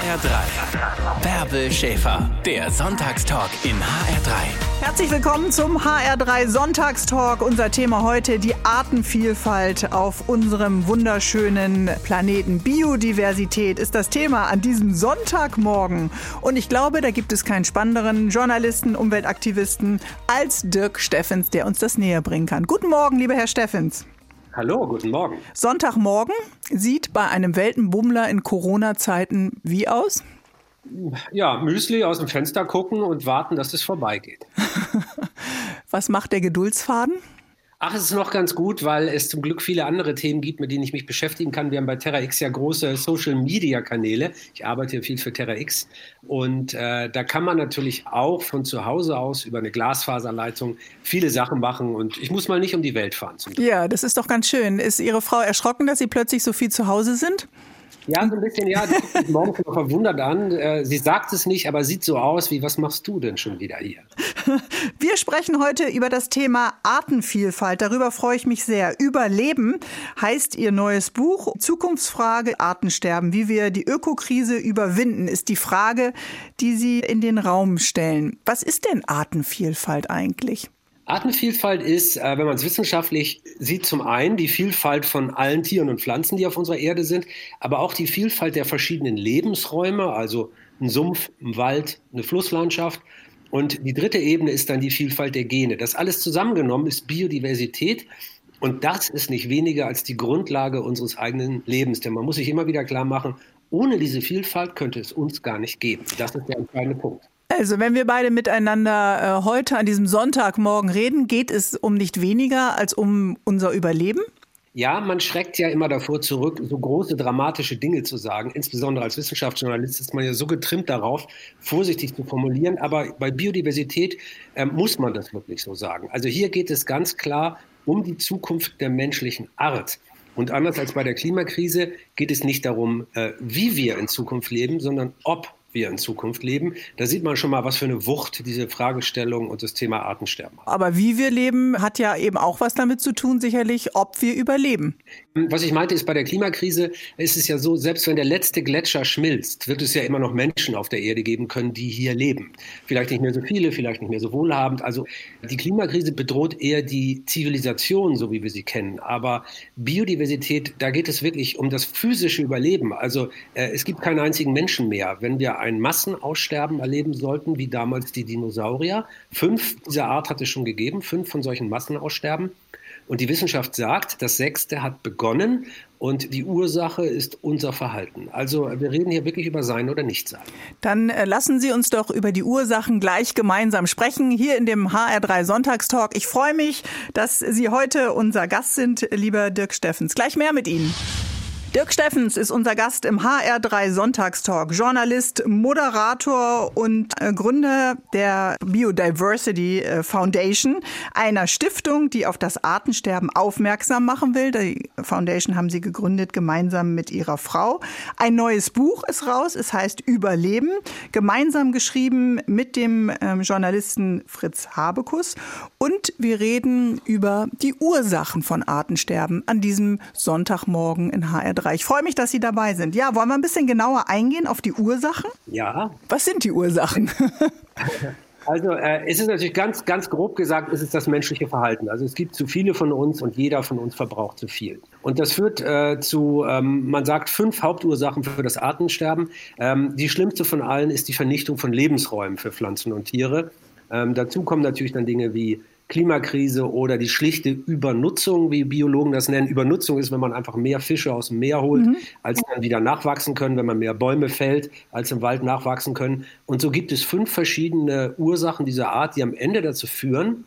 HR3. Bärbel Schäfer, der Sonntagstalk in HR3. Herzlich willkommen zum HR3 Sonntagstalk. Unser Thema heute die Artenvielfalt auf unserem wunderschönen Planeten. Biodiversität ist das Thema an diesem Sonntagmorgen. Und ich glaube, da gibt es keinen spannenderen Journalisten, Umweltaktivisten als Dirk Steffens, der uns das näher bringen kann. Guten Morgen, lieber Herr Steffens. Hallo, guten Morgen. Sonntagmorgen sieht bei einem Weltenbummler in Corona-Zeiten wie aus? Ja, Müsli aus dem Fenster gucken und warten, dass es vorbeigeht. Was macht der Geduldsfaden? Ach, es ist noch ganz gut, weil es zum Glück viele andere Themen gibt, mit denen ich mich beschäftigen kann. Wir haben bei TerraX ja große Social-Media-Kanäle. Ich arbeite ja viel für TerraX. Und äh, da kann man natürlich auch von zu Hause aus über eine Glasfaserleitung viele Sachen machen. Und ich muss mal nicht um die Welt fahren. ja, das ist doch ganz schön. Ist Ihre Frau erschrocken, dass Sie plötzlich so viel zu Hause sind? Ja, so ein bisschen, ja. Morgen verwundert an. Äh, sie sagt es nicht, aber sieht so aus wie, was machst du denn schon wieder hier? Wir sprechen heute über das Thema Artenvielfalt. Darüber freue ich mich sehr. Überleben heißt Ihr neues Buch. Zukunftsfrage Artensterben. Wie wir die Ökokrise überwinden, ist die Frage, die Sie in den Raum stellen. Was ist denn Artenvielfalt eigentlich? Artenvielfalt ist, äh, wenn man es wissenschaftlich sieht, zum einen die Vielfalt von allen Tieren und Pflanzen, die auf unserer Erde sind, aber auch die Vielfalt der verschiedenen Lebensräume, also ein Sumpf, ein Wald, eine Flusslandschaft. Und die dritte Ebene ist dann die Vielfalt der Gene. Das alles zusammengenommen ist Biodiversität. Und das ist nicht weniger als die Grundlage unseres eigenen Lebens. Denn man muss sich immer wieder klar machen, ohne diese Vielfalt könnte es uns gar nicht geben. Das ist der entscheidende Punkt. Also, wenn wir beide miteinander äh, heute an diesem Sonntagmorgen reden, geht es um nicht weniger als um unser Überleben? Ja, man schreckt ja immer davor zurück, so große dramatische Dinge zu sagen. Insbesondere als Wissenschaftsjournalist ist man ja so getrimmt darauf, vorsichtig zu formulieren. Aber bei Biodiversität äh, muss man das wirklich so sagen. Also hier geht es ganz klar um die Zukunft der menschlichen Art. Und anders als bei der Klimakrise geht es nicht darum, äh, wie wir in Zukunft leben, sondern ob wir in Zukunft leben. Da sieht man schon mal, was für eine Wucht diese Fragestellung und das Thema Artensterben hat. Aber wie wir leben, hat ja eben auch was damit zu tun, sicherlich, ob wir überleben. Was ich meinte, ist bei der Klimakrise ist es ja so, selbst wenn der letzte Gletscher schmilzt, wird es ja immer noch Menschen auf der Erde geben können, die hier leben. Vielleicht nicht mehr so viele, vielleicht nicht mehr so wohlhabend. Also die Klimakrise bedroht eher die Zivilisation, so wie wir sie kennen. Aber Biodiversität, da geht es wirklich um das physische Überleben. Also äh, es gibt keinen einzigen Menschen mehr. Wenn wir ein Massenaussterben erleben sollten, wie damals die Dinosaurier. Fünf dieser Art hat es schon gegeben, fünf von solchen Massenaussterben. Und die Wissenschaft sagt, das sechste hat begonnen und die Ursache ist unser Verhalten. Also wir reden hier wirklich über Sein oder Nichtsein. Dann äh, lassen Sie uns doch über die Ursachen gleich gemeinsam sprechen, hier in dem HR3 Sonntagstalk. Ich freue mich, dass Sie heute unser Gast sind, lieber Dirk Steffens. Gleich mehr mit Ihnen. Dirk Steffens ist unser Gast im HR3 Sonntagstalk. Journalist, Moderator und äh, Gründer der Biodiversity äh, Foundation, einer Stiftung, die auf das Artensterben aufmerksam machen will. Die Foundation haben Sie gegründet gemeinsam mit Ihrer Frau. Ein neues Buch ist raus. Es heißt Überleben. Gemeinsam geschrieben mit dem ähm, Journalisten Fritz Habekus. Und wir reden über die Ursachen von Artensterben an diesem Sonntagmorgen in HR3. Ich freue mich, dass Sie dabei sind. Ja, wollen wir ein bisschen genauer eingehen auf die Ursachen? Ja. Was sind die Ursachen? Also äh, es ist natürlich ganz, ganz grob gesagt, es ist das menschliche Verhalten. Also es gibt zu viele von uns und jeder von uns verbraucht zu viel. Und das führt äh, zu, ähm, man sagt, fünf Hauptursachen für das Artensterben. Ähm, die schlimmste von allen ist die Vernichtung von Lebensräumen für Pflanzen und Tiere. Ähm, dazu kommen natürlich dann Dinge wie Klimakrise oder die schlichte Übernutzung, wie Biologen das nennen. Übernutzung ist, wenn man einfach mehr Fische aus dem Meer holt, mhm. als dann wieder nachwachsen können, wenn man mehr Bäume fällt, als im Wald nachwachsen können. Und so gibt es fünf verschiedene Ursachen dieser Art, die am Ende dazu führen,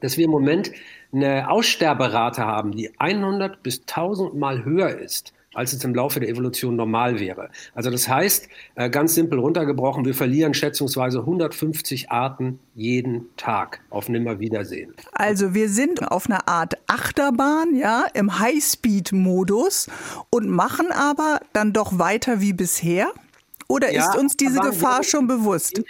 dass wir im Moment eine Aussterberate haben, die 100 bis 1000 Mal höher ist als es im Laufe der Evolution normal wäre. Also das heißt, äh, ganz simpel runtergebrochen, wir verlieren schätzungsweise 150 Arten jeden Tag auf Nimmerwiedersehen. Also wir sind auf einer Art Achterbahn, ja, im Highspeed-Modus und machen aber dann doch weiter wie bisher? Oder ja, ist uns diese Gefahr schon bewusst?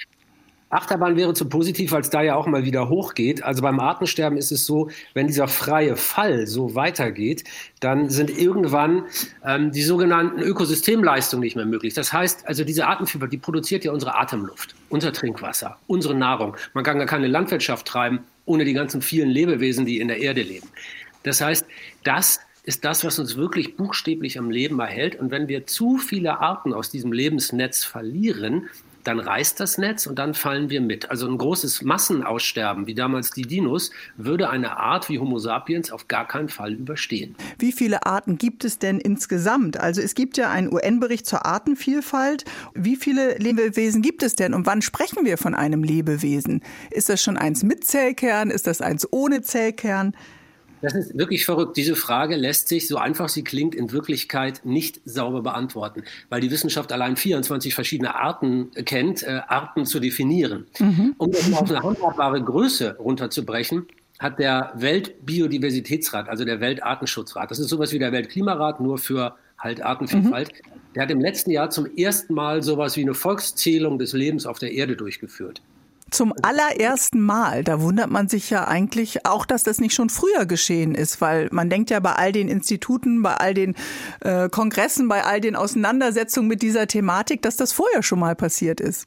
Achterbahn wäre zu positiv, weil es da ja auch mal wieder hochgeht. Also beim Artensterben ist es so, wenn dieser freie Fall so weitergeht, dann sind irgendwann ähm, die sogenannten Ökosystemleistungen nicht mehr möglich. Das heißt, also diese Artenvielfalt, die produziert ja unsere Atemluft, unser Trinkwasser, unsere Nahrung. Man kann gar keine Landwirtschaft treiben ohne die ganzen vielen Lebewesen, die in der Erde leben. Das heißt, das ist das, was uns wirklich buchstäblich am Leben erhält. Und wenn wir zu viele Arten aus diesem Lebensnetz verlieren, dann reißt das Netz und dann fallen wir mit. Also ein großes Massenaussterben, wie damals die Dinos, würde eine Art wie Homo sapiens auf gar keinen Fall überstehen. Wie viele Arten gibt es denn insgesamt? Also es gibt ja einen UN-Bericht zur Artenvielfalt. Wie viele Lebewesen gibt es denn und wann sprechen wir von einem Lebewesen? Ist das schon eins mit Zellkern? Ist das eins ohne Zellkern? Das ist wirklich verrückt. Diese Frage lässt sich, so einfach sie klingt, in Wirklichkeit nicht sauber beantworten, weil die Wissenschaft allein 24 verschiedene Arten kennt, äh, Arten zu definieren. Mhm. Um das auf eine handhabbare Größe runterzubrechen, hat der Weltbiodiversitätsrat, also der Weltartenschutzrat, das ist sowas wie der Weltklimarat, nur für halt Artenvielfalt, mhm. der hat im letzten Jahr zum ersten Mal sowas wie eine Volkszählung des Lebens auf der Erde durchgeführt zum allerersten Mal. Da wundert man sich ja eigentlich auch, dass das nicht schon früher geschehen ist, weil man denkt ja bei all den Instituten, bei all den äh, Kongressen, bei all den Auseinandersetzungen mit dieser Thematik, dass das vorher schon mal passiert ist.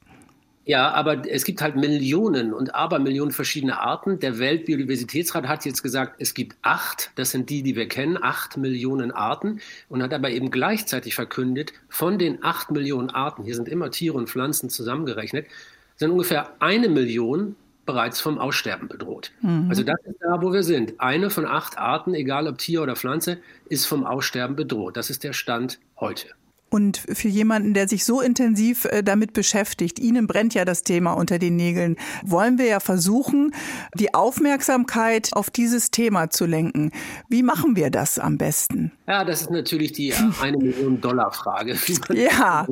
Ja, aber es gibt halt Millionen und Abermillionen verschiedene Arten. Der Weltbiodiversitätsrat hat jetzt gesagt, es gibt acht, das sind die, die wir kennen, acht Millionen Arten und hat aber eben gleichzeitig verkündet, von den acht Millionen Arten, hier sind immer Tiere und Pflanzen zusammengerechnet, sind ungefähr eine Million bereits vom Aussterben bedroht. Mhm. Also das ist da, wo wir sind. Eine von acht Arten, egal ob Tier oder Pflanze, ist vom Aussterben bedroht. Das ist der Stand heute. Und für jemanden, der sich so intensiv äh, damit beschäftigt, Ihnen brennt ja das Thema unter den Nägeln, wollen wir ja versuchen, die Aufmerksamkeit auf dieses Thema zu lenken. Wie machen wir das am besten? Ja, das ist natürlich die äh, eine Million Dollar Frage. Ja,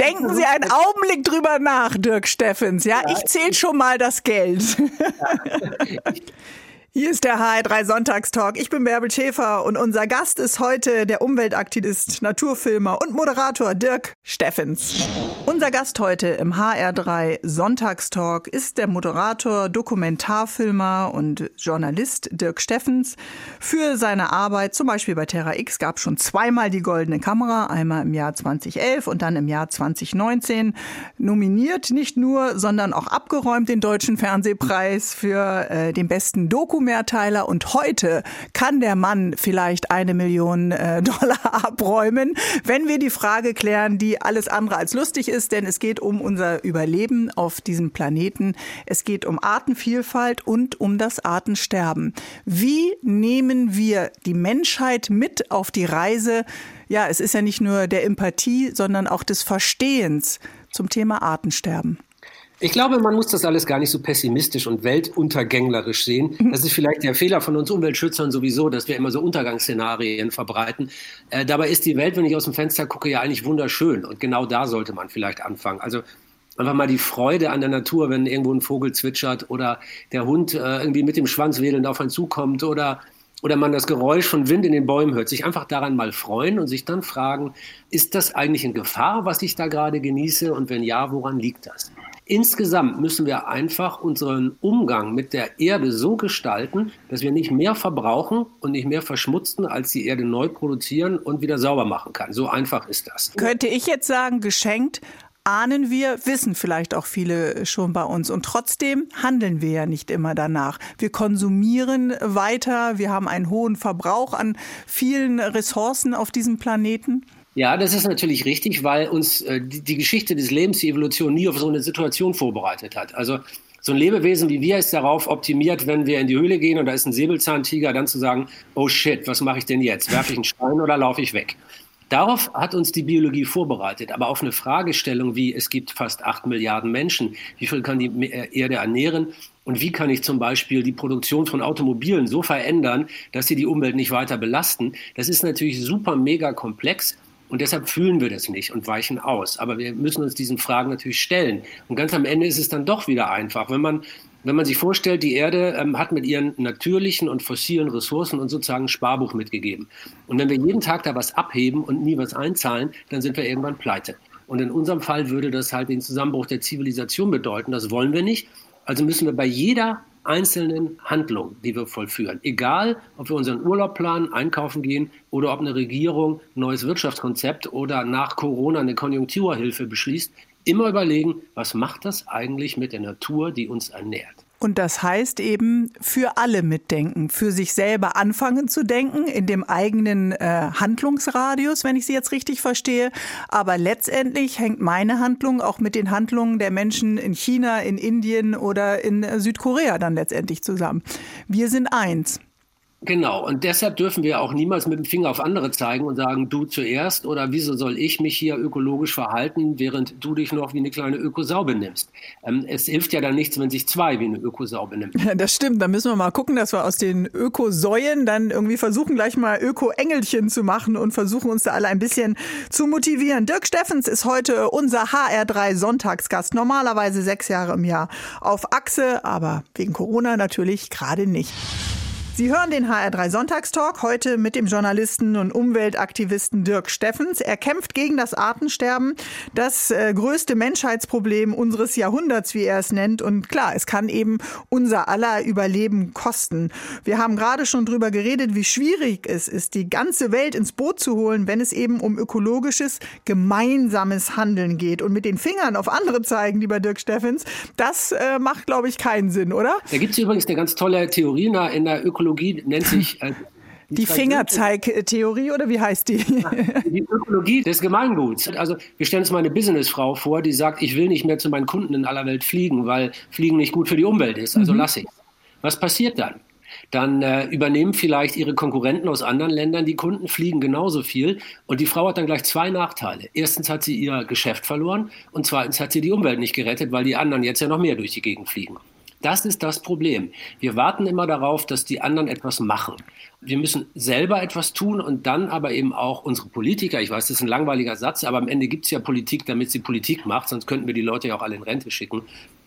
denken Sie einen Augenblick drüber nach, Dirk Steffens. Ja, ich zähle schon mal das Geld. Ja. Hier ist der HR3 Sonntagstalk. Ich bin Bärbel Schäfer und unser Gast ist heute der Umweltaktivist, Naturfilmer und Moderator Dirk Steffens. Unser Gast heute im HR3 Sonntagstalk ist der Moderator, Dokumentarfilmer und Journalist Dirk Steffens. Für seine Arbeit, zum Beispiel bei Terra X, gab es schon zweimal die Goldene Kamera, einmal im Jahr 2011 und dann im Jahr 2019. Nominiert nicht nur, sondern auch abgeräumt den Deutschen Fernsehpreis für äh, den besten Doku Doku-Mehrteiler und heute kann der Mann vielleicht eine Million äh, Dollar abräumen, wenn wir die Frage klären, die alles andere als lustig ist, denn es geht um unser Überleben auf diesem Planeten. Es geht um Artenvielfalt und um das Artensterben. Wie nehmen wir die Menschheit mit auf die Reise? Ja, es ist ja nicht nur der Empathie, sondern auch des Verstehens zum Thema Artensterben. Ich glaube, man muss das alles gar nicht so pessimistisch und weltuntergänglerisch sehen. Mhm. Das ist vielleicht der Fehler von uns Umweltschützern sowieso, dass wir immer so Untergangsszenarien verbreiten. Äh, dabei ist die Welt, wenn ich aus dem Fenster gucke, ja eigentlich wunderschön. Und genau da sollte man vielleicht anfangen. Also einfach mal die Freude an der Natur, wenn irgendwo ein Vogel zwitschert oder der Hund äh, irgendwie mit dem Schwanz wedelnd auf einen zukommt oder oder man das Geräusch von Wind in den Bäumen hört, sich einfach daran mal freuen und sich dann fragen, ist das eigentlich in Gefahr, was ich da gerade genieße? Und wenn ja, woran liegt das? Insgesamt müssen wir einfach unseren Umgang mit der Erde so gestalten, dass wir nicht mehr verbrauchen und nicht mehr verschmutzen, als die Erde neu produzieren und wieder sauber machen kann. So einfach ist das. Könnte ich jetzt sagen, geschenkt, ahnen wir, wissen vielleicht auch viele schon bei uns. Und trotzdem handeln wir ja nicht immer danach. Wir konsumieren weiter, wir haben einen hohen Verbrauch an vielen Ressourcen auf diesem Planeten. Ja, das ist natürlich richtig, weil uns äh, die, die, Geschichte des Lebens, die Evolution nie auf so eine Situation vorbereitet hat. Also so ein Lebewesen wie wir ist darauf optimiert, wenn wir in die Höhle gehen und da ist ein Säbelzahntiger, dann zu sagen, oh shit, was mache ich denn jetzt? Werfe ich einen Stein oder laufe ich weg? Darauf hat uns die Biologie vorbereitet, aber auf eine Fragestellung wie, es gibt fast acht Milliarden Menschen, wie viel kann die äh, Erde ernähren und wie kann ich zum Beispiel die Produktion von Automobilen so verändern, dass sie die Umwelt nicht weiter belasten, das ist natürlich super mega komplex und deshalb fühlen wir das nicht und weichen aus. Aber wir müssen uns diesen Fragen natürlich stellen. Und ganz am Ende ist es dann doch wieder einfach. Wenn man, wenn man sich vorstellt, die Erde ähm, hat mit ihren natürlichen und fossilen Ressourcen uns sozusagen ein Sparbuch mitgegeben. Und wenn wir jeden Tag da was abheben und nie was einzahlen, dann sind wir irgendwann pleite. Und in unserem Fall würde das halt den Zusammenbruch der Zivilisation bedeuten. Das wollen wir nicht. Also müssen wir bei jeder einzelnen Handlung, die wir vollführen, egal ob wir unseren Urlaub planen, einkaufen gehen oder ob eine Regierung ein neues Wirtschaftskonzept oder nach Corona eine Konjunkturhilfe beschließt, immer überlegen, was macht das eigentlich mit der Natur, die uns ernährt. Und das heißt eben für alle mitdenken, für sich selber anfangen zu denken, in dem eigenen äh, Handlungsradius, wenn ich Sie jetzt richtig verstehe. Aber letztendlich hängt meine Handlung auch mit den Handlungen der Menschen in China, in Indien oder in Südkorea dann letztendlich zusammen. Wir sind eins. Genau, und deshalb dürfen wir auch niemals mit dem Finger auf andere zeigen und sagen, du zuerst oder wieso soll ich mich hier ökologisch verhalten, während du dich noch wie eine kleine Ökosau benimmst. Ähm, es hilft ja dann nichts, wenn sich zwei wie eine Ökosau benimmt. Das stimmt, da müssen wir mal gucken, dass wir aus den Ökosäuen dann irgendwie versuchen, gleich mal Öko-Engelchen zu machen und versuchen uns da alle ein bisschen zu motivieren. Dirk Steffens ist heute unser HR3 Sonntagsgast, normalerweise sechs Jahre im Jahr auf Achse, aber wegen Corona natürlich gerade nicht. Sie hören den HR3 Sonntagstalk heute mit dem Journalisten und Umweltaktivisten Dirk Steffens. Er kämpft gegen das Artensterben, das äh, größte Menschheitsproblem unseres Jahrhunderts, wie er es nennt. Und klar, es kann eben unser aller Überleben kosten. Wir haben gerade schon drüber geredet, wie schwierig es ist, die ganze Welt ins Boot zu holen, wenn es eben um ökologisches, gemeinsames Handeln geht. Und mit den Fingern auf andere zeigen, lieber Dirk Steffens, das äh, macht, glaube ich, keinen Sinn, oder? Da gibt es übrigens eine ganz tolle Theorie in der Ökologie Ökologie nennt sich. Äh, die, die Fingerzeigtheorie oder wie heißt die? Die Ökologie des Gemeinguts. Also wir stellen uns mal eine Businessfrau vor, die sagt, ich will nicht mehr zu meinen Kunden in aller Welt fliegen, weil Fliegen nicht gut für die Umwelt ist. Also mhm. lasse ich. Was passiert dann? Dann äh, übernehmen vielleicht ihre Konkurrenten aus anderen Ländern die Kunden, fliegen genauso viel und die Frau hat dann gleich zwei Nachteile. Erstens hat sie ihr Geschäft verloren und zweitens hat sie die Umwelt nicht gerettet, weil die anderen jetzt ja noch mehr durch die Gegend fliegen. Das ist das Problem. Wir warten immer darauf, dass die anderen etwas machen. Wir müssen selber etwas tun und dann aber eben auch unsere Politiker, ich weiß, das ist ein langweiliger Satz, aber am Ende gibt es ja Politik, damit sie Politik macht, sonst könnten wir die Leute ja auch alle in Rente schicken.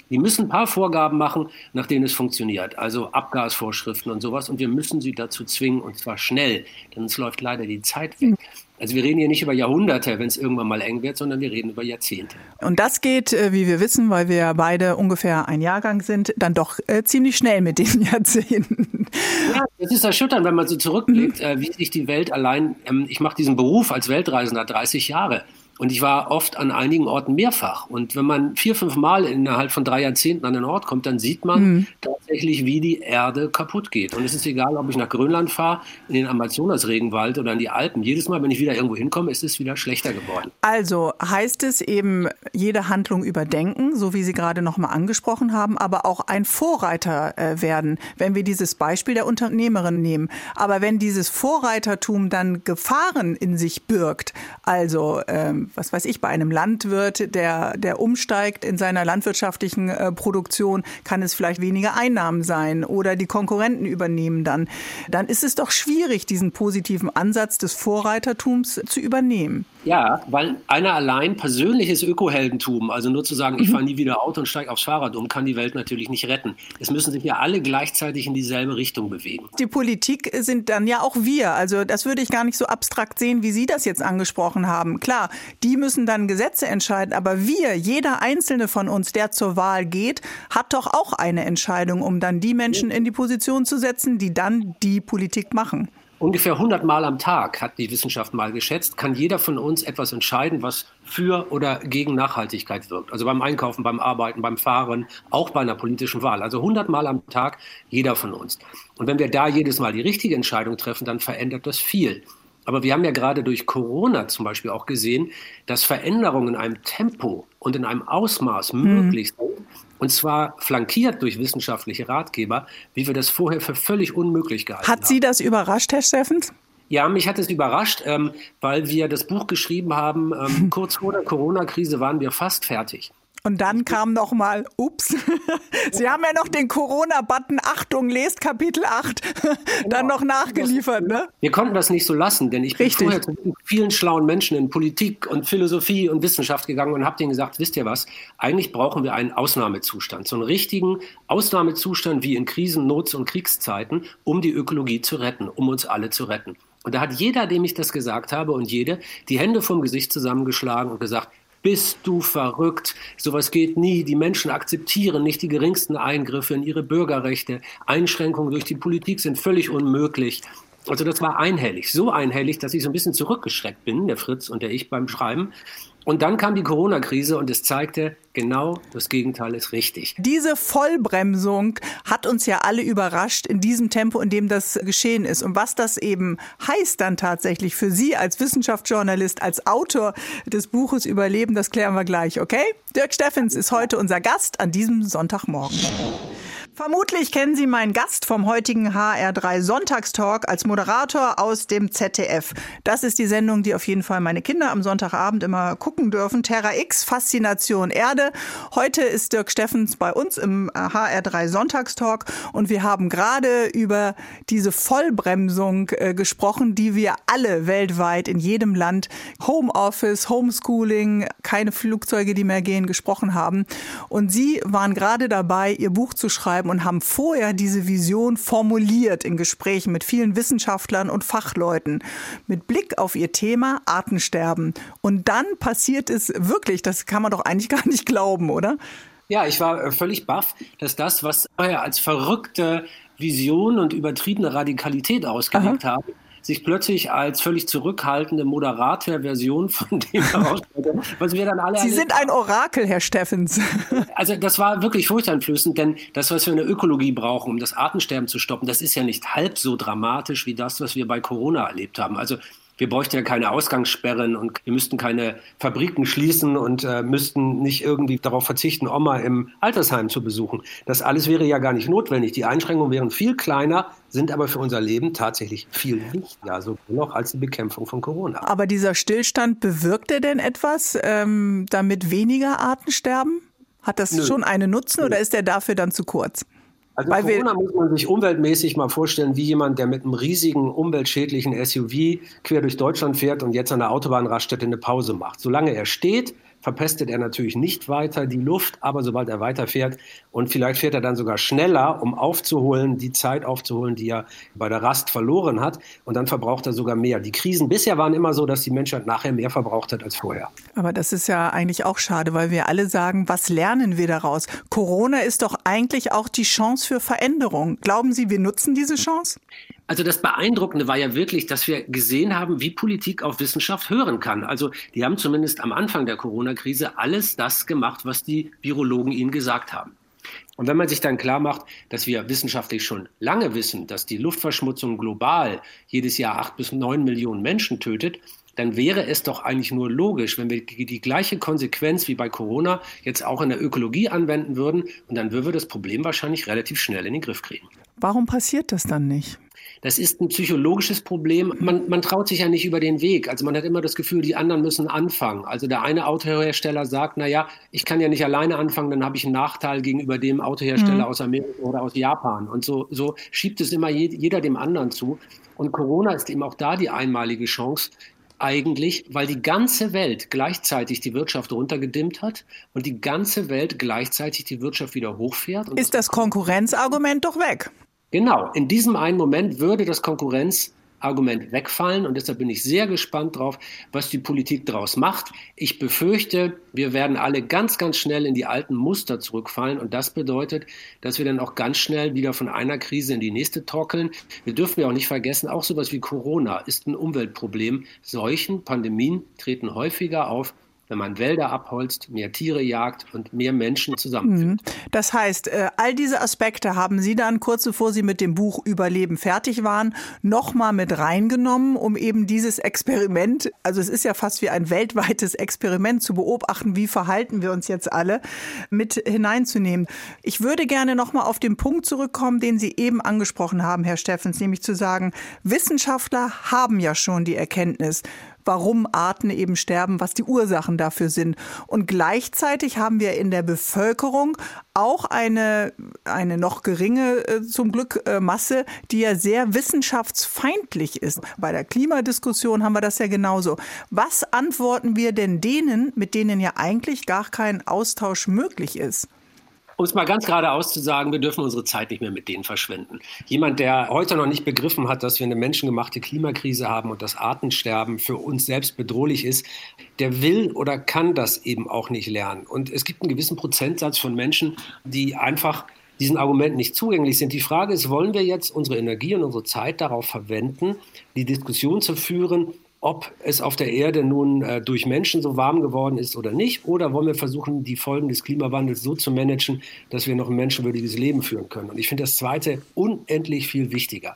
Die müssen ein paar Vorgaben machen, nach denen es funktioniert, also Abgasvorschriften und sowas. Und wir müssen sie dazu zwingen, und zwar schnell, denn es läuft leider die Zeit weg. Also wir reden hier nicht über Jahrhunderte, wenn es irgendwann mal eng wird, sondern wir reden über Jahrzehnte. Und das geht, äh, wie wir wissen, weil wir beide ungefähr ein Jahrgang sind, dann doch äh, ziemlich schnell mit diesen Jahrzehnten. Ja, das ist erschütternd, wenn man so zurückblickt, mhm. äh, wie sich die Welt allein, ähm, ich mache diesen Beruf als Weltreisender 30 Jahre. Und ich war oft an einigen Orten mehrfach. Und wenn man vier, fünf Mal innerhalb von drei Jahrzehnten an den Ort kommt, dann sieht man mhm. tatsächlich, wie die Erde kaputt geht. Und es ist egal, ob ich nach Grönland fahre, in den Amazonas-Regenwald oder in die Alpen. Jedes Mal, wenn ich wieder irgendwo hinkomme, ist es wieder schlechter geworden. Also heißt es eben, jede Handlung überdenken, so wie Sie gerade nochmal angesprochen haben, aber auch ein Vorreiter äh, werden, wenn wir dieses Beispiel der Unternehmerin nehmen. Aber wenn dieses Vorreitertum dann Gefahren in sich birgt, also ähm, was weiß ich, bei einem Landwirt, der, der umsteigt in seiner landwirtschaftlichen äh, Produktion, kann es vielleicht weniger Einnahmen sein oder die Konkurrenten übernehmen dann. Dann ist es doch schwierig, diesen positiven Ansatz des Vorreitertums zu übernehmen. Ja, weil einer allein persönliches Ökoheldentum, also nur zu sagen, ich mhm. fahre nie wieder Auto und steige aufs Fahrrad um, kann die Welt natürlich nicht retten. Es müssen sich ja alle gleichzeitig in dieselbe Richtung bewegen. Die Politik sind dann ja auch wir. Also das würde ich gar nicht so abstrakt sehen, wie Sie das jetzt angesprochen haben. Klar, die müssen dann Gesetze entscheiden, aber wir, jeder einzelne von uns, der zur Wahl geht, hat doch auch eine Entscheidung, um dann die Menschen in die Position zu setzen, die dann die Politik machen. Ungefähr 100 Mal am Tag, hat die Wissenschaft mal geschätzt, kann jeder von uns etwas entscheiden, was für oder gegen Nachhaltigkeit wirkt. Also beim Einkaufen, beim Arbeiten, beim Fahren, auch bei einer politischen Wahl. Also 100 Mal am Tag jeder von uns. Und wenn wir da jedes Mal die richtige Entscheidung treffen, dann verändert das viel. Aber wir haben ja gerade durch Corona zum Beispiel auch gesehen, dass Veränderungen in einem Tempo und in einem Ausmaß mhm. möglich sind, und zwar flankiert durch wissenschaftliche Ratgeber, wie wir das vorher für völlig unmöglich gehalten haben. Hat Sie das überrascht, Herr Steffens? Ja, mich hat es überrascht, ähm, weil wir das Buch geschrieben haben. Ähm, kurz vor der Corona-Krise waren wir fast fertig. Und dann kam noch mal, ups, Sie haben ja noch den Corona-Button, Achtung, lest Kapitel 8, dann noch nachgeliefert, ne? Wir konnten das nicht so lassen, denn ich bin Richtig. vorher zu vielen schlauen Menschen in Politik und Philosophie und Wissenschaft gegangen und habe denen gesagt, wisst ihr was, eigentlich brauchen wir einen Ausnahmezustand, so einen richtigen Ausnahmezustand wie in Krisen, Not- und Kriegszeiten, um die Ökologie zu retten, um uns alle zu retten. Und da hat jeder, dem ich das gesagt habe und jede, die Hände vom Gesicht zusammengeschlagen und gesagt, bist du verrückt? Sowas geht nie. Die Menschen akzeptieren nicht die geringsten Eingriffe in ihre Bürgerrechte. Einschränkungen durch die Politik sind völlig unmöglich. Also das war einhellig, so einhellig, dass ich so ein bisschen zurückgeschreckt bin, der Fritz und der ich beim Schreiben. Und dann kam die Corona-Krise und es zeigte, genau das Gegenteil ist richtig. Diese Vollbremsung hat uns ja alle überrascht in diesem Tempo, in dem das geschehen ist. Und was das eben heißt dann tatsächlich für Sie als Wissenschaftsjournalist, als Autor des Buches Überleben, das klären wir gleich, okay? Dirk Steffens ist heute unser Gast an diesem Sonntagmorgen. Vermutlich kennen Sie meinen Gast vom heutigen HR3 Sonntagstalk als Moderator aus dem ZDF. Das ist die Sendung, die auf jeden Fall meine Kinder am Sonntagabend immer gucken dürfen. Terra X, Faszination Erde. Heute ist Dirk Steffens bei uns im HR3 Sonntagstalk und wir haben gerade über diese Vollbremsung äh, gesprochen, die wir alle weltweit in jedem Land, Homeoffice, Homeschooling, keine Flugzeuge, die mehr gehen, gesprochen haben. Und Sie waren gerade dabei, Ihr Buch zu schreiben und haben vorher diese Vision formuliert in Gesprächen mit vielen Wissenschaftlern und Fachleuten mit Blick auf ihr Thema Artensterben. Und dann passiert es wirklich, das kann man doch eigentlich gar nicht glauben, oder? Ja, ich war äh, völlig baff, dass das, was vorher als verrückte Vision und übertriebene Radikalität ausgelegt haben, sich plötzlich als völlig zurückhaltende, moderate Version von dem herausstellte, was wir dann alle. Sie sind ein Orakel, Herr Steffens. Also das war wirklich furchteinflößend, denn das, was wir in der Ökologie brauchen, um das Artensterben zu stoppen, das ist ja nicht halb so dramatisch wie das, was wir bei Corona erlebt haben. Also wir bräuchten ja keine Ausgangssperren und wir müssten keine Fabriken schließen und äh, müssten nicht irgendwie darauf verzichten, Oma im Altersheim zu besuchen. Das alles wäre ja gar nicht notwendig. Die Einschränkungen wären viel kleiner, sind aber für unser Leben tatsächlich viel wichtiger, so noch als die Bekämpfung von Corona. Aber dieser Stillstand bewirkt er denn etwas, ähm, damit weniger Arten sterben? Hat das Nö. schon einen Nutzen Nö. oder ist er dafür dann zu kurz? Also Weil Corona muss man sich umweltmäßig mal vorstellen, wie jemand, der mit einem riesigen umweltschädlichen SUV quer durch Deutschland fährt und jetzt an der Autobahnraststätte eine Pause macht. Solange er steht, verpestet er natürlich nicht weiter die Luft, aber sobald er weiterfährt und vielleicht fährt er dann sogar schneller, um aufzuholen, die Zeit aufzuholen, die er bei der Rast verloren hat und dann verbraucht er sogar mehr. Die Krisen bisher waren immer so, dass die Menschheit nachher mehr verbraucht hat als vorher. Aber das ist ja eigentlich auch schade, weil wir alle sagen, was lernen wir daraus? Corona ist doch eigentlich auch die Chance für Veränderung. Glauben Sie, wir nutzen diese Chance? Also das Beeindruckende war ja wirklich, dass wir gesehen haben, wie Politik auf Wissenschaft hören kann. Also die haben zumindest am Anfang der Corona-Krise alles das gemacht, was die Virologen ihnen gesagt haben. Und wenn man sich dann klar macht, dass wir wissenschaftlich schon lange wissen, dass die Luftverschmutzung global jedes Jahr acht bis neun Millionen Menschen tötet, dann wäre es doch eigentlich nur logisch, wenn wir die gleiche Konsequenz wie bei Corona jetzt auch in der Ökologie anwenden würden und dann würden wir das Problem wahrscheinlich relativ schnell in den Griff kriegen. Warum passiert das dann nicht? Das ist ein psychologisches Problem. Man, man traut sich ja nicht über den Weg. Also man hat immer das Gefühl, die anderen müssen anfangen. Also der eine Autohersteller sagt, na ja, ich kann ja nicht alleine anfangen, dann habe ich einen Nachteil gegenüber dem Autohersteller mhm. aus Amerika oder aus Japan. Und so, so schiebt es immer jeder dem anderen zu. Und Corona ist eben auch da die einmalige Chance, eigentlich, weil die ganze Welt gleichzeitig die Wirtschaft runtergedimmt hat und die ganze Welt gleichzeitig die Wirtschaft wieder hochfährt. ist das Konkurrenzargument doch weg? Genau, in diesem einen Moment würde das Konkurrenzargument wegfallen und deshalb bin ich sehr gespannt drauf, was die Politik daraus macht. Ich befürchte, wir werden alle ganz, ganz schnell in die alten Muster zurückfallen und das bedeutet, dass wir dann auch ganz schnell wieder von einer Krise in die nächste torkeln. Wir dürfen ja auch nicht vergessen, auch sowas wie Corona ist ein Umweltproblem. Seuchen, Pandemien treten häufiger auf wenn man Wälder abholzt, mehr Tiere jagt und mehr Menschen zusammenführt. Mhm. Das heißt, äh, all diese Aspekte haben Sie dann kurz bevor Sie mit dem Buch Überleben fertig waren, nochmal mit reingenommen, um eben dieses Experiment, also es ist ja fast wie ein weltweites Experiment zu beobachten, wie verhalten wir uns jetzt alle, mit hineinzunehmen. Ich würde gerne nochmal auf den Punkt zurückkommen, den Sie eben angesprochen haben, Herr Steffens, nämlich zu sagen, Wissenschaftler haben ja schon die Erkenntnis, warum Arten eben sterben, was die Ursachen dafür sind. Und gleichzeitig haben wir in der Bevölkerung auch eine, eine noch geringe, äh, zum Glück, äh, Masse, die ja sehr wissenschaftsfeindlich ist. Bei der Klimadiskussion haben wir das ja genauso. Was antworten wir denn denen, mit denen ja eigentlich gar kein Austausch möglich ist? Um es mal ganz geradeaus zu sagen, wir dürfen unsere Zeit nicht mehr mit denen verschwenden. Jemand, der heute noch nicht begriffen hat, dass wir eine menschengemachte Klimakrise haben und das Artensterben für uns selbst bedrohlich ist, der will oder kann das eben auch nicht lernen. Und es gibt einen gewissen Prozentsatz von Menschen, die einfach diesen Argumenten nicht zugänglich sind. Die Frage ist, wollen wir jetzt unsere Energie und unsere Zeit darauf verwenden, die Diskussion zu führen, ob es auf der Erde nun äh, durch Menschen so warm geworden ist oder nicht, oder wollen wir versuchen, die Folgen des Klimawandels so zu managen, dass wir noch ein menschenwürdiges Leben führen können. Und ich finde das Zweite unendlich viel wichtiger.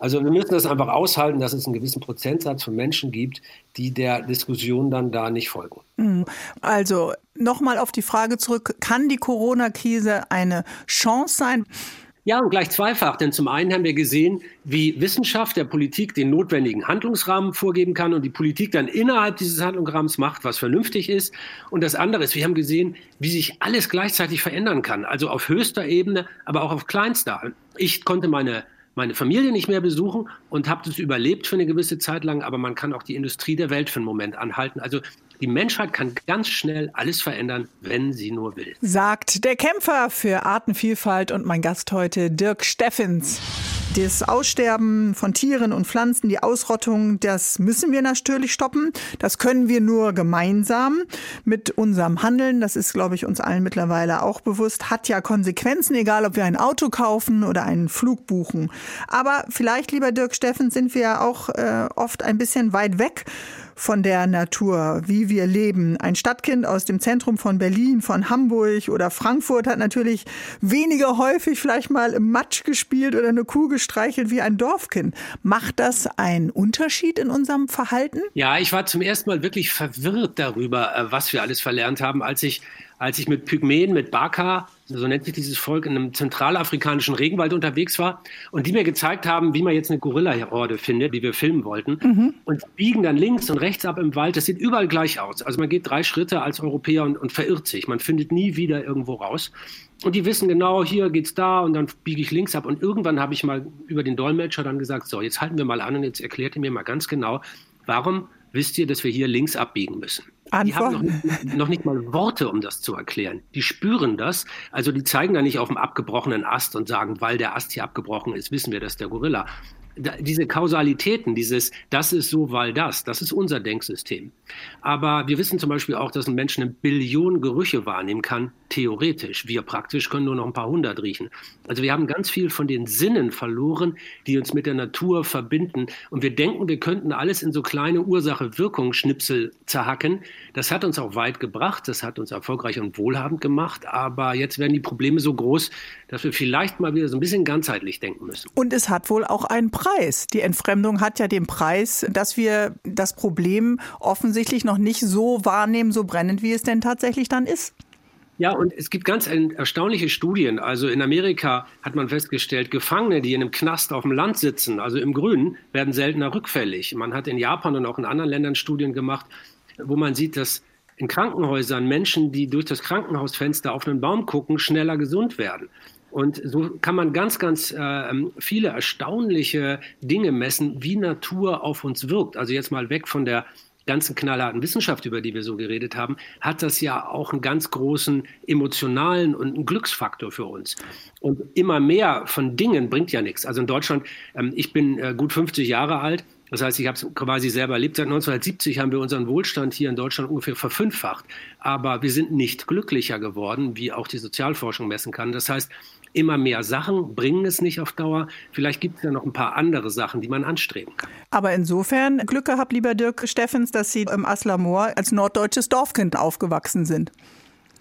Also wir müssen das einfach aushalten, dass es einen gewissen Prozentsatz von Menschen gibt, die der Diskussion dann da nicht folgen. Mhm. Also nochmal auf die Frage zurück, kann die Corona-Krise eine Chance sein? Ja, und gleich zweifach, denn zum einen haben wir gesehen, wie Wissenschaft der Politik den notwendigen Handlungsrahmen vorgeben kann und die Politik dann innerhalb dieses Handlungsrahmens macht, was vernünftig ist. Und das andere ist, wir haben gesehen, wie sich alles gleichzeitig verändern kann, also auf höchster Ebene, aber auch auf kleinster. Ich konnte meine meine Familie nicht mehr besuchen und habe das überlebt für eine gewisse Zeit lang, aber man kann auch die Industrie der Welt für einen Moment anhalten. Also die Menschheit kann ganz schnell alles verändern, wenn sie nur will. Sagt der Kämpfer für Artenvielfalt und mein Gast heute, Dirk Steffens. Das Aussterben von Tieren und Pflanzen, die Ausrottung, das müssen wir natürlich stoppen. Das können wir nur gemeinsam mit unserem Handeln. Das ist, glaube ich, uns allen mittlerweile auch bewusst. Hat ja Konsequenzen, egal ob wir ein Auto kaufen oder einen Flug buchen. Aber vielleicht, lieber Dirk Steffens, sind wir auch äh, oft ein bisschen weit weg von der Natur, wie wir leben. Ein Stadtkind aus dem Zentrum von Berlin, von Hamburg oder Frankfurt hat natürlich weniger häufig vielleicht mal im Matsch gespielt oder eine Kuh gestreichelt wie ein Dorfkind. Macht das einen Unterschied in unserem Verhalten? Ja, ich war zum ersten Mal wirklich verwirrt darüber, äh, was wir alles verlernt haben, als ich als ich mit Pygmäen, mit Baka, so nennt sich dieses Volk, in einem zentralafrikanischen Regenwald unterwegs war und die mir gezeigt haben, wie man jetzt eine Gorilla-Horde findet, die wir filmen wollten. Mhm. Und biegen dann links und rechts ab im Wald. Das sieht überall gleich aus. Also man geht drei Schritte als Europäer und, und verirrt sich. Man findet nie wieder irgendwo raus. Und die wissen genau, hier geht's da und dann biege ich links ab. Und irgendwann habe ich mal über den Dolmetscher dann gesagt, so, jetzt halten wir mal an und jetzt erklärt ihr mir mal ganz genau, warum wisst ihr, dass wir hier links abbiegen müssen? Antwort. Die haben noch nicht, noch nicht, mal Worte, um das zu erklären. Die spüren das. Also die zeigen da nicht auf dem abgebrochenen Ast und sagen, weil der Ast hier abgebrochen ist, wissen wir, dass der Gorilla diese Kausalitäten, dieses das ist so, weil das, das ist unser Denksystem. Aber wir wissen zum Beispiel auch, dass ein Mensch eine Billion Gerüche wahrnehmen kann, theoretisch. Wir praktisch können nur noch ein paar hundert riechen. Also wir haben ganz viel von den Sinnen verloren, die uns mit der Natur verbinden. Und wir denken, wir könnten alles in so kleine Ursache-Wirkung-Schnipsel zerhacken. Das hat uns auch weit gebracht, das hat uns erfolgreich und wohlhabend gemacht. Aber jetzt werden die Probleme so groß, dass wir vielleicht mal wieder so ein bisschen ganzheitlich denken müssen. Und es hat wohl auch einen Preis. Die Entfremdung hat ja den Preis, dass wir das Problem offensichtlich noch nicht so wahrnehmen, so brennend, wie es denn tatsächlich dann ist. Ja, und es gibt ganz erstaunliche Studien. Also in Amerika hat man festgestellt, Gefangene, die in einem Knast auf dem Land sitzen, also im Grünen, werden seltener rückfällig. Man hat in Japan und auch in anderen Ländern Studien gemacht, wo man sieht, dass in Krankenhäusern Menschen, die durch das Krankenhausfenster auf einen Baum gucken, schneller gesund werden. Und so kann man ganz, ganz äh, viele erstaunliche Dinge messen, wie Natur auf uns wirkt. Also jetzt mal weg von der ganzen knallharten Wissenschaft, über die wir so geredet haben, hat das ja auch einen ganz großen emotionalen und einen Glücksfaktor für uns. Und immer mehr von Dingen bringt ja nichts. Also in Deutschland, ähm, ich bin äh, gut 50 Jahre alt. Das heißt, ich habe es quasi selber erlebt. Seit 1970 haben wir unseren Wohlstand hier in Deutschland ungefähr verfünffacht. Aber wir sind nicht glücklicher geworden, wie auch die Sozialforschung messen kann. Das heißt, immer mehr Sachen bringen es nicht auf Dauer. Vielleicht gibt es ja noch ein paar andere Sachen, die man anstreben kann. Aber insofern Glück gehabt, lieber Dirk Steffens, dass Sie im Aslamor als norddeutsches Dorfkind aufgewachsen sind.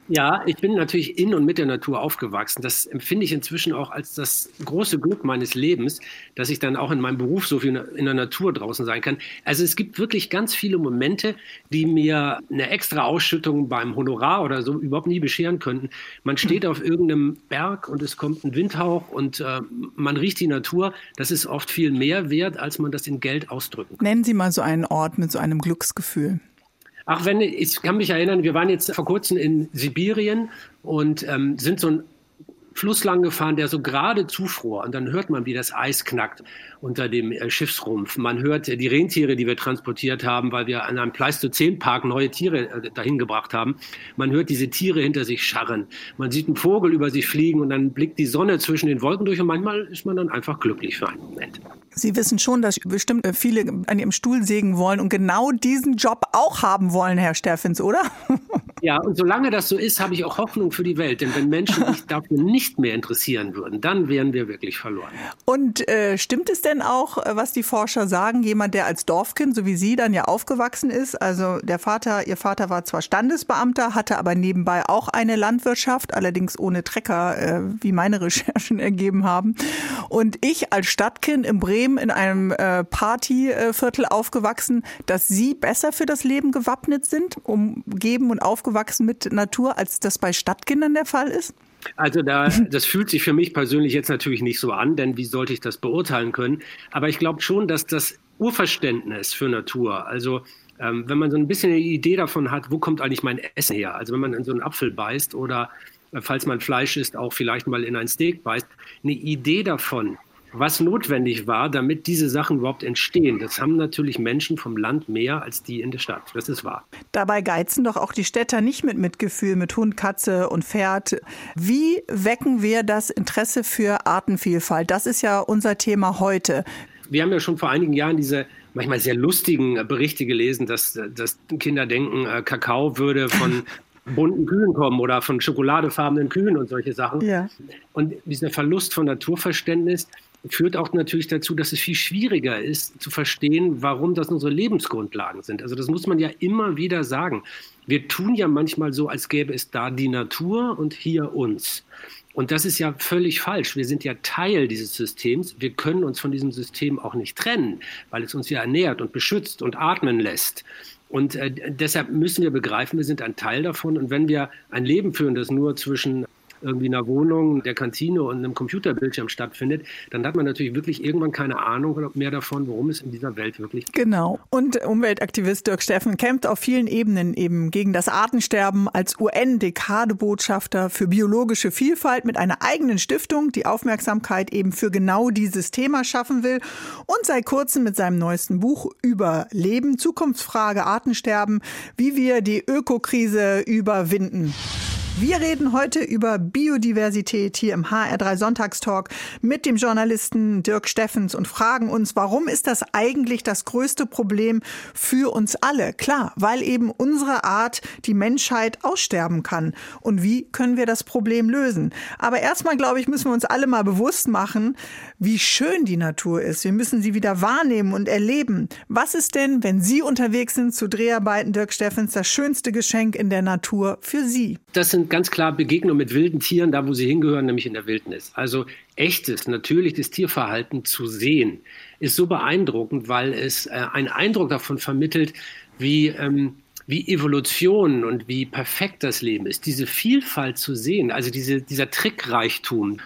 Ja, ich bin natürlich in und mit der Natur aufgewachsen. Das empfinde ich inzwischen auch als das große Glück meines Lebens, dass ich dann auch in meinem Beruf so viel in der Natur draußen sein kann. Also es gibt wirklich ganz viele Momente, die mir eine extra Ausschüttung beim Honorar oder so überhaupt nie bescheren könnten. Man steht auf irgendeinem Berg und es kommt ein Windhauch und äh, man riecht die Natur. Das ist oft viel mehr wert, als man das in Geld ausdrücken kann. Nennen Sie mal so einen Ort mit so einem Glücksgefühl. Ach, wenn ich kann mich erinnern, wir waren jetzt vor kurzem in Sibirien und ähm, sind so ein Fluss lang gefahren, der so gerade zufror. Und dann hört man, wie das Eis knackt unter dem äh, Schiffsrumpf. Man hört die Rentiere, die wir transportiert haben, weil wir an einem Pleistozänpark neue Tiere äh, dahin gebracht haben. Man hört diese Tiere hinter sich scharren. Man sieht einen Vogel über sich fliegen und dann blickt die Sonne zwischen den Wolken durch und manchmal ist man dann einfach glücklich für einen Moment. Sie wissen schon, dass bestimmt äh, viele an Ihrem Stuhl sägen wollen und genau diesen Job auch haben wollen, Herr Steffens, oder? Ja, und solange das so ist, habe ich auch Hoffnung für die Welt. Denn wenn Menschen sich dafür nicht mehr interessieren würden, dann wären wir wirklich verloren. Und äh, stimmt es denn auch, was die Forscher sagen? Jemand, der als Dorfkind, so wie Sie, dann ja aufgewachsen ist, also der Vater, Ihr Vater war zwar Standesbeamter, hatte aber nebenbei auch eine Landwirtschaft, allerdings ohne Trecker, äh, wie meine Recherchen ergeben haben. Und ich als Stadtkind in Bremen in einem äh, Partyviertel aufgewachsen, dass Sie besser für das Leben gewappnet sind, umgeben und aufgewachsen aufgewachsen mit Natur, als das bei Stadtkindern der Fall ist? Also da, das fühlt sich für mich persönlich jetzt natürlich nicht so an, denn wie sollte ich das beurteilen können? Aber ich glaube schon, dass das Urverständnis für Natur, also ähm, wenn man so ein bisschen eine Idee davon hat, wo kommt eigentlich mein Essen her? Also wenn man in so einen Apfel beißt oder äh, falls man Fleisch isst, auch vielleicht mal in ein Steak beißt, eine Idee davon, was notwendig war, damit diese Sachen überhaupt entstehen. Das haben natürlich Menschen vom Land mehr als die in der Stadt. Das ist wahr. Dabei geizen doch auch die Städter nicht mit Mitgefühl mit Hund, Katze und Pferd. Wie wecken wir das Interesse für Artenvielfalt? Das ist ja unser Thema heute. Wir haben ja schon vor einigen Jahren diese manchmal sehr lustigen Berichte gelesen, dass, dass Kinder denken, äh, Kakao würde von bunten Kühen kommen oder von schokoladefarbenen Kühen und solche Sachen. Ja. Und dieser Verlust von Naturverständnis, führt auch natürlich dazu, dass es viel schwieriger ist zu verstehen, warum das unsere Lebensgrundlagen sind. Also das muss man ja immer wieder sagen. Wir tun ja manchmal so, als gäbe es da die Natur und hier uns. Und das ist ja völlig falsch. Wir sind ja Teil dieses Systems. Wir können uns von diesem System auch nicht trennen, weil es uns ja ernährt und beschützt und atmen lässt. Und äh, deshalb müssen wir begreifen, wir sind ein Teil davon. Und wenn wir ein Leben führen, das nur zwischen irgendwie einer Wohnung, der Kantine und einem Computerbildschirm stattfindet, dann hat man natürlich wirklich irgendwann keine Ahnung mehr davon, worum es in dieser Welt wirklich geht. Genau. Und Umweltaktivist Dirk Steffen kämpft auf vielen Ebenen eben gegen das Artensterben als UN-Dekadebotschafter für biologische Vielfalt mit einer eigenen Stiftung, die Aufmerksamkeit eben für genau dieses Thema schaffen will und seit kurzem mit seinem neuesten Buch Überleben, Zukunftsfrage, Artensterben, wie wir die Ökokrise überwinden. Wir reden heute über Biodiversität hier im HR3 Sonntagstalk mit dem Journalisten Dirk Steffens und fragen uns, warum ist das eigentlich das größte Problem für uns alle? Klar, weil eben unsere Art, die Menschheit, aussterben kann. Und wie können wir das Problem lösen? Aber erstmal, glaube ich, müssen wir uns alle mal bewusst machen, wie schön die Natur ist. Wir müssen sie wieder wahrnehmen und erleben. Was ist denn, wenn Sie unterwegs sind zu Dreharbeiten, Dirk Steffens, das schönste Geschenk in der Natur für Sie? Das sind ganz klar Begegnungen mit wilden Tieren, da wo sie hingehören, nämlich in der Wildnis. Also echtes, natürliches Tierverhalten zu sehen, ist so beeindruckend, weil es äh, einen Eindruck davon vermittelt, wie, ähm, wie Evolution und wie perfekt das Leben ist. Diese Vielfalt zu sehen, also diese, dieser Trickreichtum,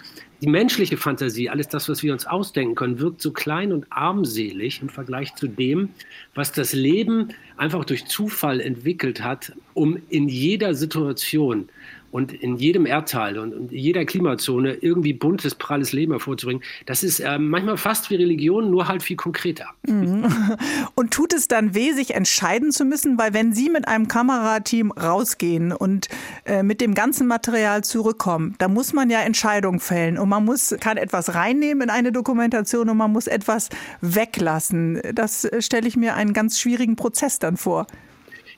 die menschliche Fantasie, alles das, was wir uns ausdenken können, wirkt so klein und armselig im Vergleich zu dem, was das Leben einfach durch Zufall entwickelt hat, um in jeder Situation und in jedem Erdteil und in jeder Klimazone irgendwie buntes, pralles Leben hervorzubringen, das ist äh, manchmal fast wie Religion, nur halt viel konkreter. Mhm. Und tut es dann weh, sich entscheiden zu müssen? Weil wenn Sie mit einem Kamerateam rausgehen und äh, mit dem ganzen Material zurückkommen, da muss man ja Entscheidungen fällen und man muss, kann etwas reinnehmen in eine Dokumentation und man muss etwas weglassen. Das äh, stelle ich mir einen ganz schwierigen Prozess dann vor.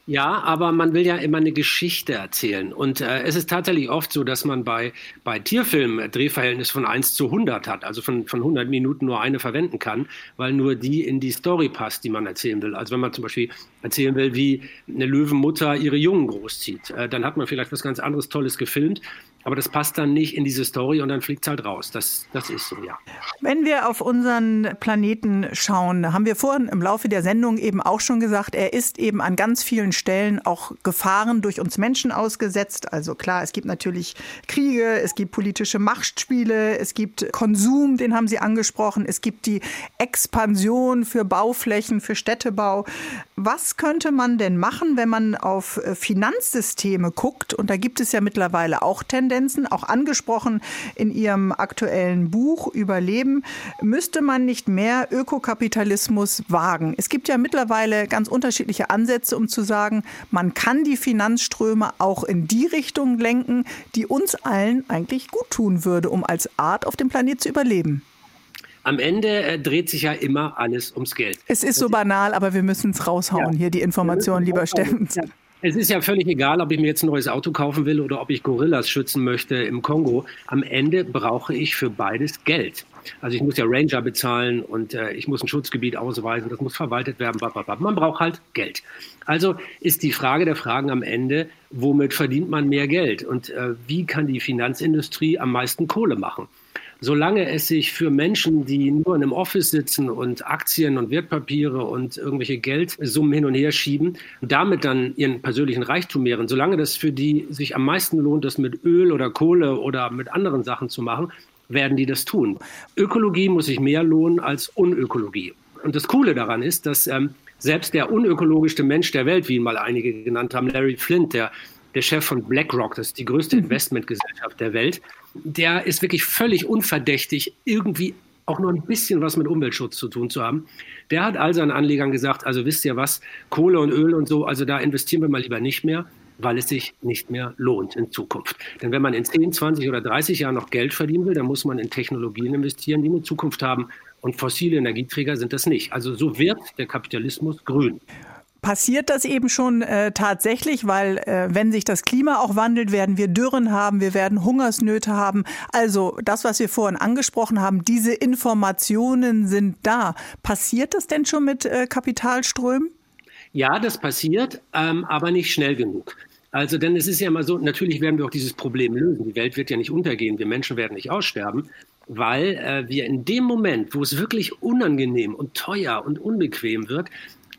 Ja, aber man will ja immer eine Geschichte erzählen. Und äh, es ist tatsächlich oft so, dass man bei, bei Tierfilmen Drehverhältnis von 1 zu 100 hat, also von, von 100 Minuten nur eine verwenden kann, weil nur die in die Story passt, die man erzählen will. Also wenn man zum Beispiel erzählen will, wie eine Löwenmutter ihre Jungen großzieht, äh, dann hat man vielleicht was ganz anderes Tolles gefilmt. Aber das passt dann nicht in diese Story und dann fliegt es halt raus. Das, das ist so, ja. Wenn wir auf unseren Planeten schauen, haben wir vorhin im Laufe der Sendung eben auch schon gesagt, er ist eben an ganz vielen Stellen auch Gefahren durch uns Menschen ausgesetzt. Also klar, es gibt natürlich Kriege, es gibt politische Machtspiele, es gibt Konsum, den haben Sie angesprochen, es gibt die Expansion für Bauflächen, für Städtebau. Was könnte man denn machen, wenn man auf äh, Finanzsysteme guckt? Und da gibt es ja mittlerweile auch Tendenzen, auch angesprochen in Ihrem aktuellen Buch Überleben. Müsste man nicht mehr Ökokapitalismus wagen? Es gibt ja mittlerweile ganz unterschiedliche Ansätze, um zu sagen, man kann die Finanzströme auch in die Richtung lenken, die uns allen eigentlich gut tun würde, um als Art auf dem Planet zu überleben. Am Ende äh, dreht sich ja immer alles ums Geld. Es ist so banal, aber wir müssen es raushauen, ja. hier die Information, lieber Steffen. Ja. Es ist ja völlig egal, ob ich mir jetzt ein neues Auto kaufen will oder ob ich Gorillas schützen möchte im Kongo. Am Ende brauche ich für beides Geld. Also ich muss ja Ranger bezahlen und äh, ich muss ein Schutzgebiet ausweisen, das muss verwaltet werden. Blablabla. Man braucht halt Geld. Also ist die Frage der Fragen am Ende, womit verdient man mehr Geld und äh, wie kann die Finanzindustrie am meisten Kohle machen? Solange es sich für Menschen, die nur in einem Office sitzen und Aktien und Wertpapiere und irgendwelche Geldsummen hin und her schieben damit dann ihren persönlichen Reichtum mehren, solange das für die sich am meisten lohnt, das mit Öl oder Kohle oder mit anderen Sachen zu machen, werden die das tun. Ökologie muss sich mehr lohnen als Unökologie. Und das Coole daran ist, dass ähm, selbst der unökologischste Mensch der Welt, wie ihn mal einige genannt haben, Larry Flint, der, der Chef von BlackRock, das ist die größte mhm. Investmentgesellschaft der Welt, der ist wirklich völlig unverdächtig, irgendwie auch nur ein bisschen was mit Umweltschutz zu tun zu haben. Der hat all seinen Anlegern gesagt, also wisst ihr was, Kohle und Öl und so, also da investieren wir mal lieber nicht mehr, weil es sich nicht mehr lohnt in Zukunft. Denn wenn man in 10, 20 oder 30 Jahren noch Geld verdienen will, dann muss man in Technologien investieren, die eine Zukunft haben. Und fossile Energieträger sind das nicht. Also so wird der Kapitalismus grün passiert das eben schon äh, tatsächlich, weil äh, wenn sich das Klima auch wandelt, werden wir Dürren haben, wir werden Hungersnöte haben. Also das, was wir vorhin angesprochen haben, diese Informationen sind da. Passiert das denn schon mit äh, Kapitalströmen? Ja, das passiert, ähm, aber nicht schnell genug. Also, denn es ist ja immer so, natürlich werden wir auch dieses Problem lösen. Die Welt wird ja nicht untergehen, wir Menschen werden nicht aussterben, weil äh, wir in dem Moment, wo es wirklich unangenehm und teuer und unbequem wird,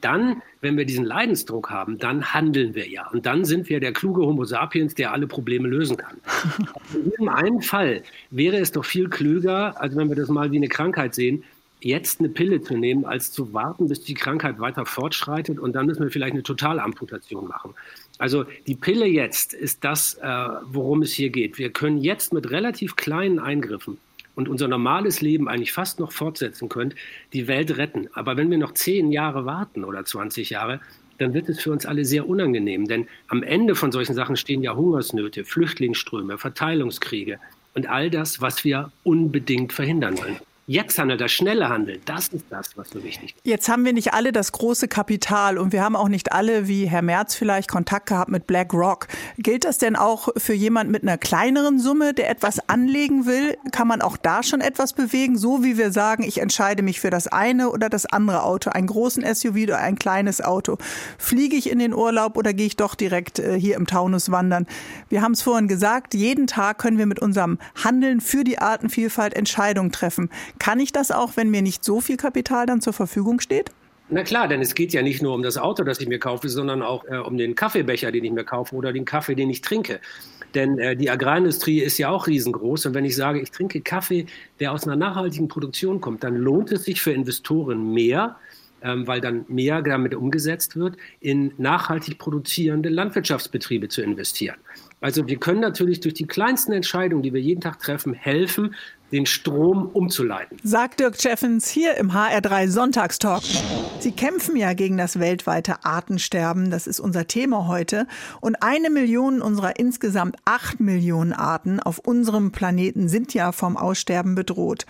dann, wenn wir diesen Leidensdruck haben, dann handeln wir ja. Und dann sind wir der kluge Homo sapiens, der alle Probleme lösen kann. In jedem einen Fall wäre es doch viel klüger, also wenn wir das mal wie eine Krankheit sehen, jetzt eine Pille zu nehmen, als zu warten, bis die Krankheit weiter fortschreitet und dann müssen wir vielleicht eine Totalamputation machen. Also die Pille jetzt ist das, äh, worum es hier geht. Wir können jetzt mit relativ kleinen Eingriffen und unser normales Leben eigentlich fast noch fortsetzen könnt, die Welt retten. Aber wenn wir noch zehn Jahre warten oder 20 Jahre, dann wird es für uns alle sehr unangenehm. Denn am Ende von solchen Sachen stehen ja Hungersnöte, Flüchtlingsströme, Verteilungskriege und all das, was wir unbedingt verhindern wollen. Jetzt handelt das schnelle Handeln. Das ist das, was so wichtig ist. Jetzt haben wir nicht alle das große Kapital und wir haben auch nicht alle, wie Herr Merz vielleicht, Kontakt gehabt mit BlackRock. Gilt das denn auch für jemand mit einer kleineren Summe, der etwas anlegen will? Kann man auch da schon etwas bewegen? So wie wir sagen, ich entscheide mich für das eine oder das andere Auto, einen großen SUV oder ein kleines Auto. Fliege ich in den Urlaub oder gehe ich doch direkt äh, hier im Taunus wandern? Wir haben es vorhin gesagt, jeden Tag können wir mit unserem Handeln für die Artenvielfalt Entscheidungen treffen. Kann ich das auch, wenn mir nicht so viel Kapital dann zur Verfügung steht? Na klar, denn es geht ja nicht nur um das Auto, das ich mir kaufe, sondern auch äh, um den Kaffeebecher, den ich mir kaufe oder den Kaffee, den ich trinke. Denn äh, die Agrarindustrie ist ja auch riesengroß. Und wenn ich sage, ich trinke Kaffee, der aus einer nachhaltigen Produktion kommt, dann lohnt es sich für Investoren mehr, ähm, weil dann mehr damit umgesetzt wird, in nachhaltig produzierende Landwirtschaftsbetriebe zu investieren. Also wir können natürlich durch die kleinsten Entscheidungen, die wir jeden Tag treffen, helfen, den Strom umzuleiten. Sagt Dirk Jeffens hier im HR3 Sonntagstalk. Sie kämpfen ja gegen das weltweite Artensterben. Das ist unser Thema heute. Und eine Million unserer insgesamt acht Millionen Arten auf unserem Planeten sind ja vom Aussterben bedroht.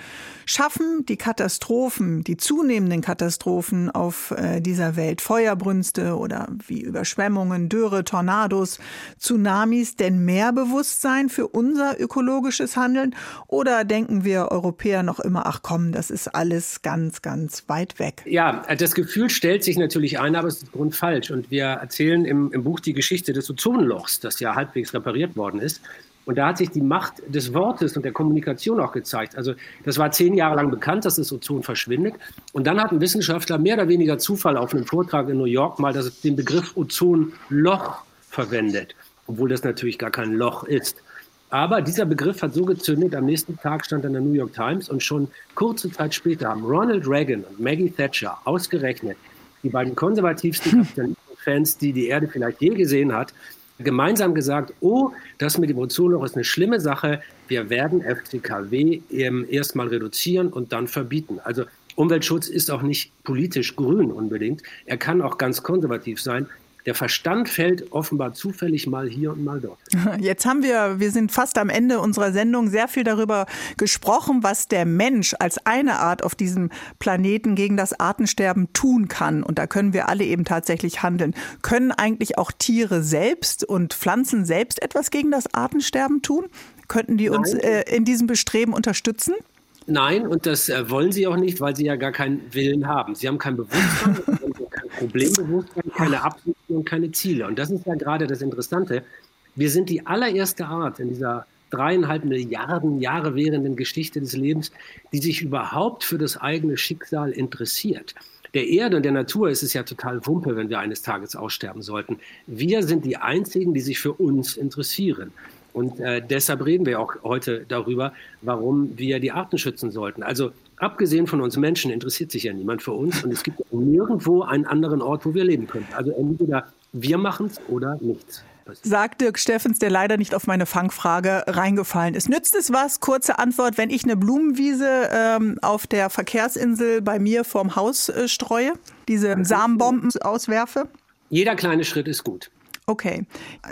Schaffen die Katastrophen, die zunehmenden Katastrophen auf äh, dieser Welt, Feuerbrünste oder wie Überschwemmungen, Dürre, Tornados, Tsunamis, denn mehr Bewusstsein für unser ökologisches Handeln? Oder denken wir Europäer noch immer, ach komm, das ist alles ganz, ganz weit weg. Ja, das Gefühl stellt sich natürlich ein, aber es ist grundfalsch. Und wir erzählen im, im Buch die Geschichte des Ozonlochs, das ja halbwegs repariert worden ist. Und da hat sich die Macht des Wortes und der Kommunikation auch gezeigt. Also das war zehn Jahre lang bekannt, dass das Ozon verschwindet. Und dann hat ein Wissenschaftler mehr oder weniger Zufall auf einem Vortrag in New York mal das, den Begriff Ozonloch verwendet, obwohl das natürlich gar kein Loch ist. Aber dieser Begriff hat so gezündet, am nächsten Tag stand er in der New York Times und schon kurze Zeit später haben Ronald Reagan und Maggie Thatcher ausgerechnet, die beiden konservativsten Fans, die die Erde vielleicht je gesehen hat, gemeinsam gesagt, oh, das mit dem Ozonloch ist eine schlimme Sache, wir werden FCKW erstmal reduzieren und dann verbieten. Also Umweltschutz ist auch nicht politisch grün unbedingt, er kann auch ganz konservativ sein, der Verstand fällt offenbar zufällig mal hier und mal dort. Jetzt haben wir, wir sind fast am Ende unserer Sendung, sehr viel darüber gesprochen, was der Mensch als eine Art auf diesem Planeten gegen das Artensterben tun kann. Und da können wir alle eben tatsächlich handeln. Können eigentlich auch Tiere selbst und Pflanzen selbst etwas gegen das Artensterben tun? Könnten die uns äh, in diesem Bestreben unterstützen? Nein, und das äh, wollen sie auch nicht, weil sie ja gar keinen Willen haben. Sie haben kein Bewusstsein, Problembewusstsein, keine Absicht und keine Ziele. Und das ist ja gerade das Interessante. Wir sind die allererste Art in dieser dreieinhalb Milliarden Jahre währenden Geschichte des Lebens, die sich überhaupt für das eigene Schicksal interessiert. Der Erde und der Natur ist es ja total Wumpe, wenn wir eines Tages aussterben sollten. Wir sind die Einzigen, die sich für uns interessieren. Und äh, deshalb reden wir auch heute darüber, warum wir die Arten schützen sollten. Also abgesehen von uns Menschen interessiert sich ja niemand für uns und es gibt nirgendwo einen anderen Ort, wo wir leben können. Also entweder wir machen es oder nichts. Sagt Dirk Steffens, der leider nicht auf meine Fangfrage reingefallen ist. Nützt es was? Kurze Antwort, wenn ich eine Blumenwiese ähm, auf der Verkehrsinsel bei mir vorm Haus äh, streue, diese Samenbomben auswerfe? Jeder kleine Schritt ist gut. Okay.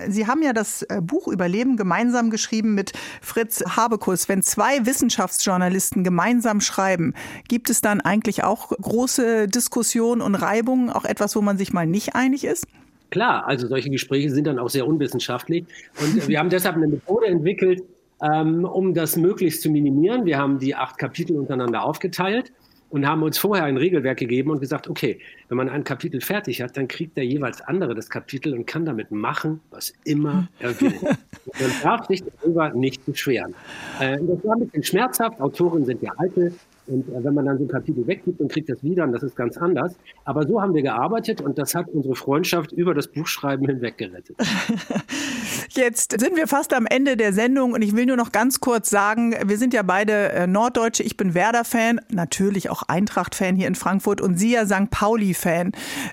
Sie haben ja das äh, Buch Überleben gemeinsam geschrieben mit Fritz Habekus. Wenn zwei Wissenschaftsjournalisten gemeinsam schreiben, gibt es dann eigentlich auch große Diskussionen und Reibungen, auch etwas, wo man sich mal nicht einig ist? Klar, also solche Gespräche sind dann auch sehr unwissenschaftlich. Und wir haben deshalb eine Methode entwickelt, ähm, um das möglichst zu minimieren. Wir haben die acht Kapitel untereinander aufgeteilt und haben uns vorher ein Regelwerk gegeben und gesagt, okay, wenn man ein Kapitel fertig hat, dann kriegt der jeweils andere das Kapitel und kann damit machen, was immer er will. man darf sich darüber nicht beschweren. Äh, das war ein bisschen schmerzhaft. Autoren sind ja alte und äh, wenn man dann so ein Kapitel weggibt und kriegt das wieder, und das ist ganz anders. Aber so haben wir gearbeitet und das hat unsere Freundschaft über das Buchschreiben hinweg gerettet. Jetzt sind wir fast am Ende der Sendung und ich will nur noch ganz kurz sagen, wir sind ja beide äh, Norddeutsche. Ich bin Werder-Fan, natürlich auch Eintracht-Fan hier in Frankfurt und Sie ja St. Pauli-Fan.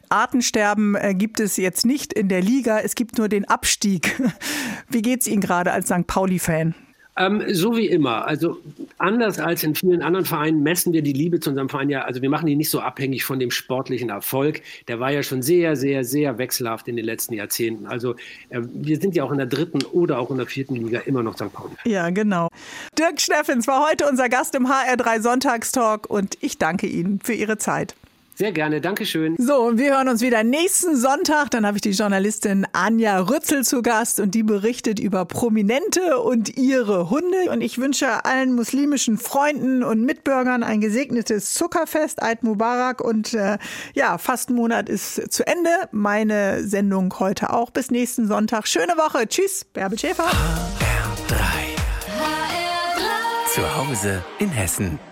Artensterben äh, gibt es jetzt nicht in der Liga, es gibt nur den Abstieg. Wie geht es Ihnen gerade als St. Pauli-Fan? Ähm, so wie immer. Also anders als in vielen anderen Vereinen messen wir die Liebe zu unserem Verein ja, also wir machen die nicht so abhängig von dem sportlichen Erfolg. Der war ja schon sehr, sehr, sehr wechselhaft in den letzten Jahrzehnten. Also äh, wir sind ja auch in der dritten oder auch in der vierten Liga immer noch St. Pauli. Ja, genau. Dirk Steffens war heute unser Gast im HR3 Sonntagstalk und ich danke Ihnen für Ihre Zeit. Sehr gerne, Dankeschön. So, und wir hören uns wieder nächsten Sonntag. Dann habe ich die Journalistin Anja Rützel zu Gast und die berichtet über Prominente und ihre Hunde. Und ich wünsche allen muslimischen Freunden und Mitbürgern ein gesegnetes Zuckerfest, Eid Mubarak. Und äh, ja, Fastenmonat ist zu Ende. Meine Sendung heute auch. Bis nächsten Sonntag. Schöne Woche. Tschüss, Bärbel Schäfer. HR3. HR3. Zu Hause in Hessen.